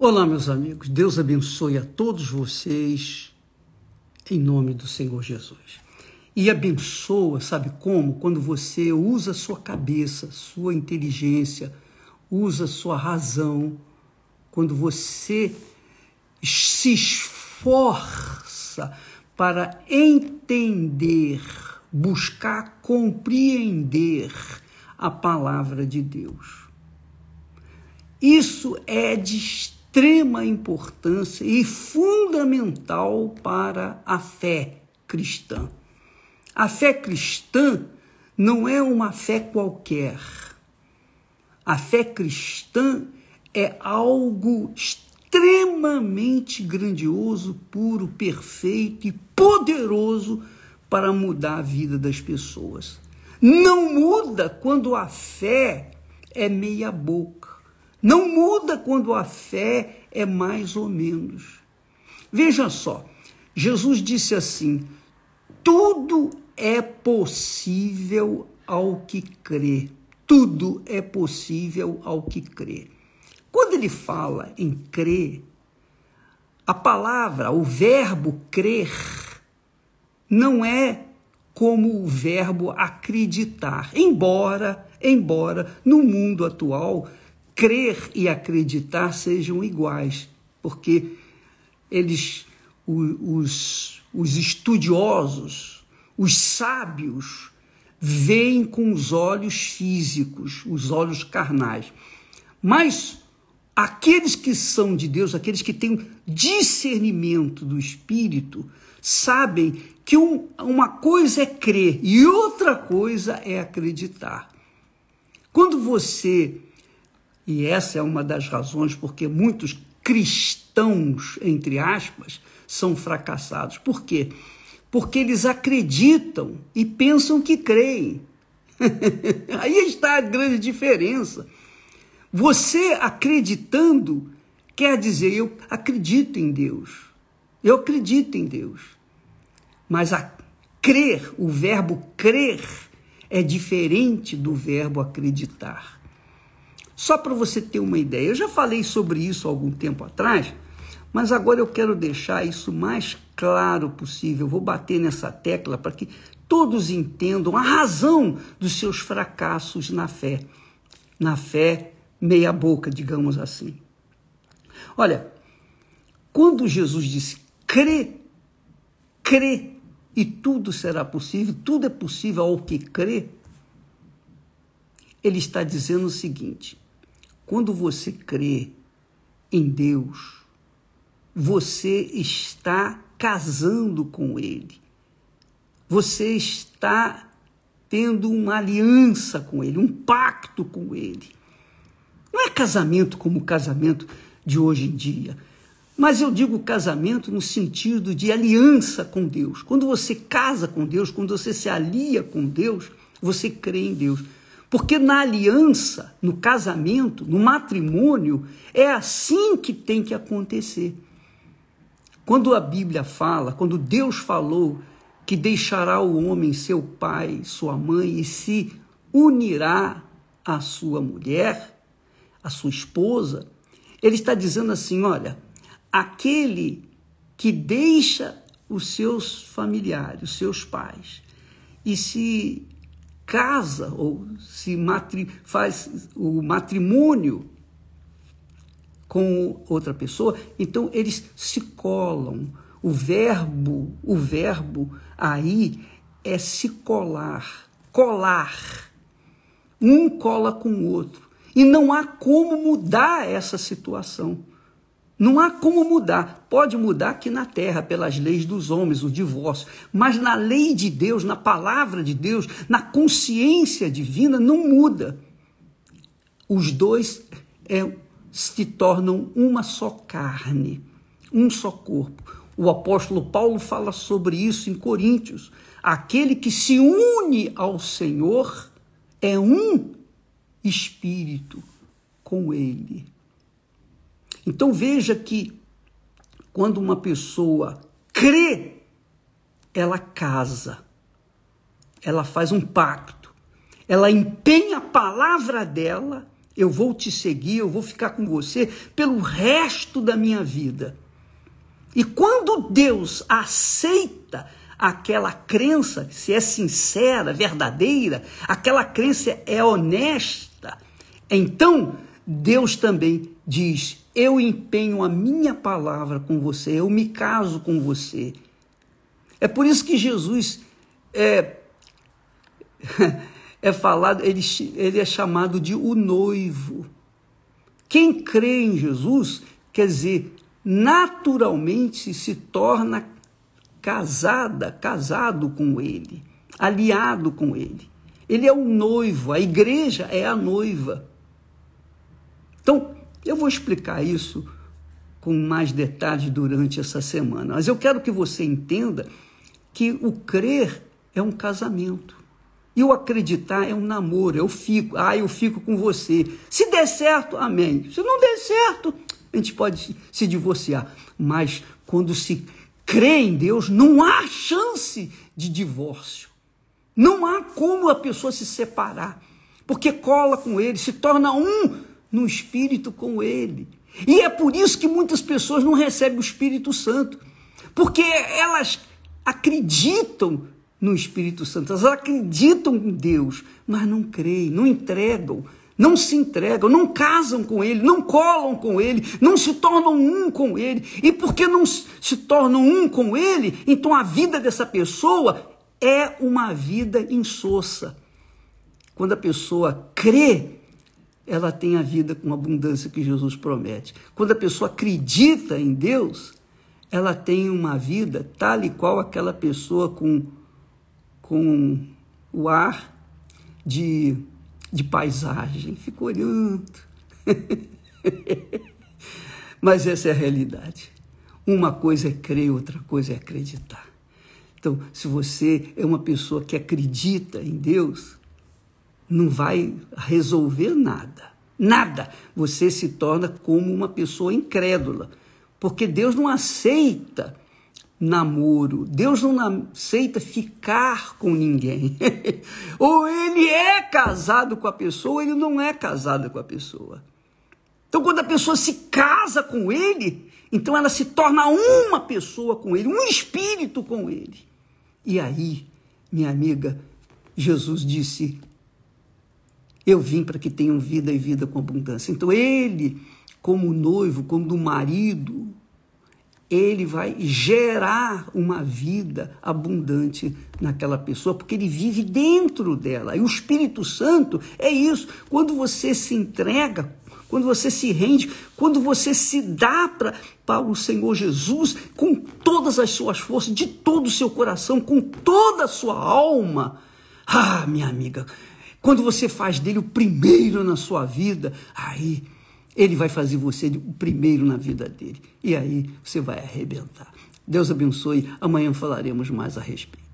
Olá, meus amigos. Deus abençoe a todos vocês em nome do Senhor Jesus. E abençoa, sabe como? Quando você usa sua cabeça, sua inteligência, usa sua razão, quando você se esforça para entender, buscar compreender a palavra de Deus. Isso é de extrema importância e fundamental para a fé cristã. A fé cristã não é uma fé qualquer. A fé cristã é algo extremamente grandioso, puro, perfeito e poderoso para mudar a vida das pessoas. Não muda quando a fé é meia boca. Não muda quando a fé é mais ou menos. Veja só, Jesus disse assim: tudo é possível ao que crê. Tudo é possível ao que crê. Quando ele fala em crer, a palavra, o verbo crer, não é como o verbo acreditar. Embora, embora no mundo atual crer e acreditar sejam iguais, porque eles, os, os estudiosos, os sábios, veem com os olhos físicos, os olhos carnais. Mas aqueles que são de Deus, aqueles que têm discernimento do Espírito, sabem que um, uma coisa é crer e outra coisa é acreditar. Quando você e essa é uma das razões porque muitos cristãos, entre aspas, são fracassados. Por quê? Porque eles acreditam e pensam que creem. Aí está a grande diferença. Você acreditando quer dizer eu acredito em Deus. Eu acredito em Deus. Mas a crer, o verbo crer, é diferente do verbo acreditar. Só para você ter uma ideia, eu já falei sobre isso algum tempo atrás, mas agora eu quero deixar isso mais claro possível. vou bater nessa tecla para que todos entendam a razão dos seus fracassos na fé. Na fé meia-boca, digamos assim. Olha, quando Jesus disse crê, crê e tudo será possível, tudo é possível ao que crê, ele está dizendo o seguinte: quando você crê em Deus, você está casando com Ele. Você está tendo uma aliança com Ele, um pacto com Ele. Não é casamento como o casamento de hoje em dia, mas eu digo casamento no sentido de aliança com Deus. Quando você casa com Deus, quando você se alia com Deus, você crê em Deus. Porque na aliança, no casamento, no matrimônio, é assim que tem que acontecer. Quando a Bíblia fala, quando Deus falou que deixará o homem seu pai, sua mãe e se unirá à sua mulher, à sua esposa, ele está dizendo assim: olha, aquele que deixa os seus familiares, os seus pais, e se casa ou se matri, faz o matrimônio com outra pessoa, então eles se colam. O verbo, o verbo aí é se colar, colar. Um cola com o outro. E não há como mudar essa situação. Não há como mudar. Pode mudar aqui na terra, pelas leis dos homens, o divórcio. Mas na lei de Deus, na palavra de Deus, na consciência divina, não muda. Os dois é, se tornam uma só carne, um só corpo. O apóstolo Paulo fala sobre isso em Coríntios. Aquele que se une ao Senhor é um espírito com ele. Então veja que quando uma pessoa crê, ela casa, ela faz um pacto, ela empenha a palavra dela Eu vou te seguir, eu vou ficar com você pelo resto da minha vida. E quando Deus aceita aquela crença, se é sincera, verdadeira, aquela crença é honesta, então Deus também diz: Eu empenho a minha palavra com você, eu me caso com você. É por isso que Jesus é, é falado, ele, ele é chamado de o noivo. Quem crê em Jesus, quer dizer, naturalmente se torna casada, casado com ele, aliado com ele. Ele é o noivo, a igreja é a noiva. Então, eu vou explicar isso com mais detalhes durante essa semana, mas eu quero que você entenda que o crer é um casamento. E o acreditar é um namoro, eu fico, ah, eu fico com você. Se der certo, amém. Se não der certo, a gente pode se divorciar. Mas quando se crê em Deus, não há chance de divórcio. Não há como a pessoa se separar, porque cola com ele, se torna um no espírito com ele. E é por isso que muitas pessoas não recebem o Espírito Santo, porque elas acreditam no Espírito Santo, elas acreditam em Deus, mas não creem, não entregam, não se entregam, não casam com Ele, não colam com Ele, não se tornam um com Ele. E porque não se tornam um com Ele, então a vida dessa pessoa é uma vida insossa. Quando a pessoa crê, ela tem a vida com abundância que Jesus promete. Quando a pessoa acredita em Deus, ela tem uma vida tal e qual aquela pessoa com, com o ar de, de paisagem, fica olhando. Mas essa é a realidade. Uma coisa é crer, outra coisa é acreditar. Então, se você é uma pessoa que acredita em Deus, não vai resolver nada. Nada. Você se torna como uma pessoa incrédula. Porque Deus não aceita namoro, Deus não aceita ficar com ninguém. ou ele é casado com a pessoa, ou ele não é casado com a pessoa. Então, quando a pessoa se casa com ele, então ela se torna uma pessoa com ele, um espírito com ele. E aí, minha amiga, Jesus disse: Eu vim para que tenham vida e vida com abundância. Então, ele como noivo, como marido, ele vai gerar uma vida abundante naquela pessoa, porque ele vive dentro dela. E o Espírito Santo é isso. Quando você se entrega, quando você se rende, quando você se dá para, o Senhor Jesus com todas as suas forças, de todo o seu coração, com toda a sua alma. Ah, minha amiga, quando você faz dele o primeiro na sua vida, aí ele vai fazer você o primeiro na vida dele. E aí você vai arrebentar. Deus abençoe. Amanhã falaremos mais a respeito.